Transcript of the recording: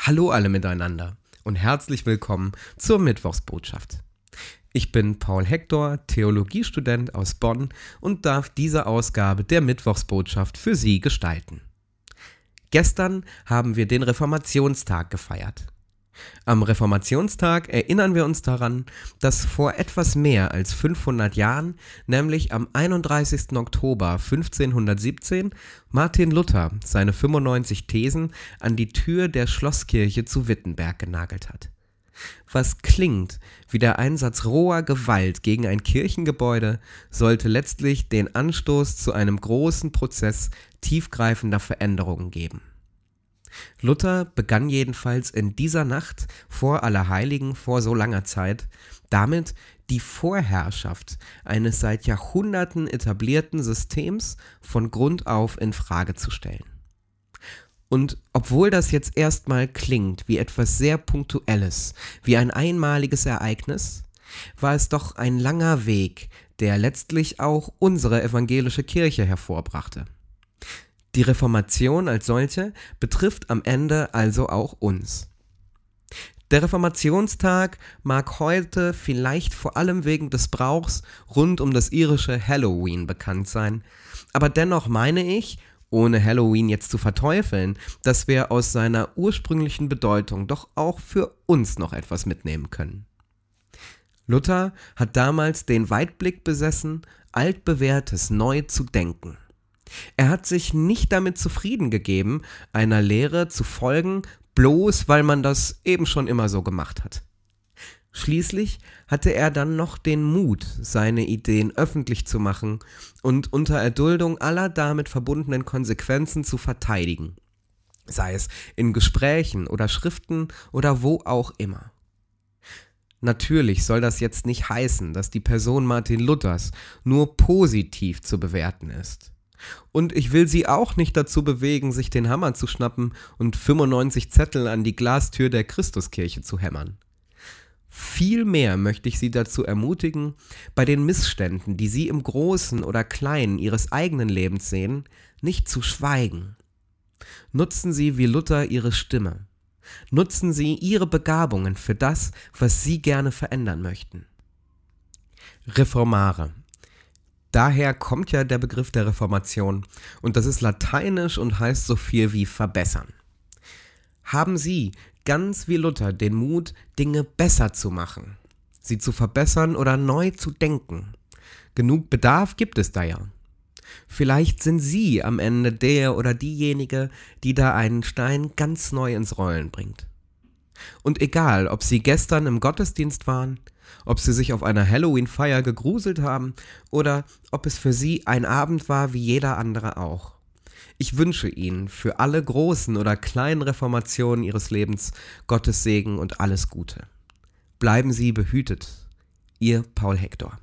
Hallo alle miteinander und herzlich willkommen zur Mittwochsbotschaft. Ich bin Paul Hector, Theologiestudent aus Bonn und darf diese Ausgabe der Mittwochsbotschaft für Sie gestalten. Gestern haben wir den Reformationstag gefeiert. Am Reformationstag erinnern wir uns daran, dass vor etwas mehr als 500 Jahren, nämlich am 31. Oktober 1517, Martin Luther seine 95 Thesen an die Tür der Schlosskirche zu Wittenberg genagelt hat. Was klingt wie der Einsatz roher Gewalt gegen ein Kirchengebäude, sollte letztlich den Anstoß zu einem großen Prozess tiefgreifender Veränderungen geben. Luther begann jedenfalls in dieser Nacht vor Allerheiligen vor so langer Zeit damit, die Vorherrschaft eines seit Jahrhunderten etablierten Systems von Grund auf in Frage zu stellen. Und obwohl das jetzt erstmal klingt wie etwas sehr Punktuelles, wie ein einmaliges Ereignis, war es doch ein langer Weg, der letztlich auch unsere evangelische Kirche hervorbrachte. Die Reformation als solche betrifft am Ende also auch uns. Der Reformationstag mag heute vielleicht vor allem wegen des Brauchs rund um das irische Halloween bekannt sein, aber dennoch meine ich, ohne Halloween jetzt zu verteufeln, dass wir aus seiner ursprünglichen Bedeutung doch auch für uns noch etwas mitnehmen können. Luther hat damals den Weitblick besessen, altbewährtes neu zu denken. Er hat sich nicht damit zufrieden gegeben, einer Lehre zu folgen, bloß weil man das eben schon immer so gemacht hat. Schließlich hatte er dann noch den Mut, seine Ideen öffentlich zu machen und unter Erduldung aller damit verbundenen Konsequenzen zu verteidigen, sei es in Gesprächen oder Schriften oder wo auch immer. Natürlich soll das jetzt nicht heißen, dass die Person Martin Luthers nur positiv zu bewerten ist. Und ich will sie auch nicht dazu bewegen, sich den Hammer zu schnappen und 95 Zettel an die Glastür der Christuskirche zu hämmern. Vielmehr möchte ich Sie dazu ermutigen, bei den Missständen, die Sie im Großen oder Kleinen Ihres eigenen Lebens sehen, nicht zu schweigen. Nutzen Sie wie Luther Ihre Stimme. Nutzen Sie Ihre Begabungen für das, was Sie gerne verändern möchten. Reformare Daher kommt ja der Begriff der Reformation und das ist lateinisch und heißt so viel wie verbessern. Haben Sie, ganz wie Luther, den Mut, Dinge besser zu machen, sie zu verbessern oder neu zu denken? Genug Bedarf gibt es da ja. Vielleicht sind Sie am Ende der oder diejenige, die da einen Stein ganz neu ins Rollen bringt. Und egal, ob Sie gestern im Gottesdienst waren, ob sie sich auf einer Halloween-Feier gegruselt haben oder ob es für sie ein Abend war wie jeder andere auch. Ich wünsche Ihnen für alle großen oder kleinen Reformationen Ihres Lebens Gottes Segen und alles Gute. Bleiben Sie behütet. Ihr Paul Hector.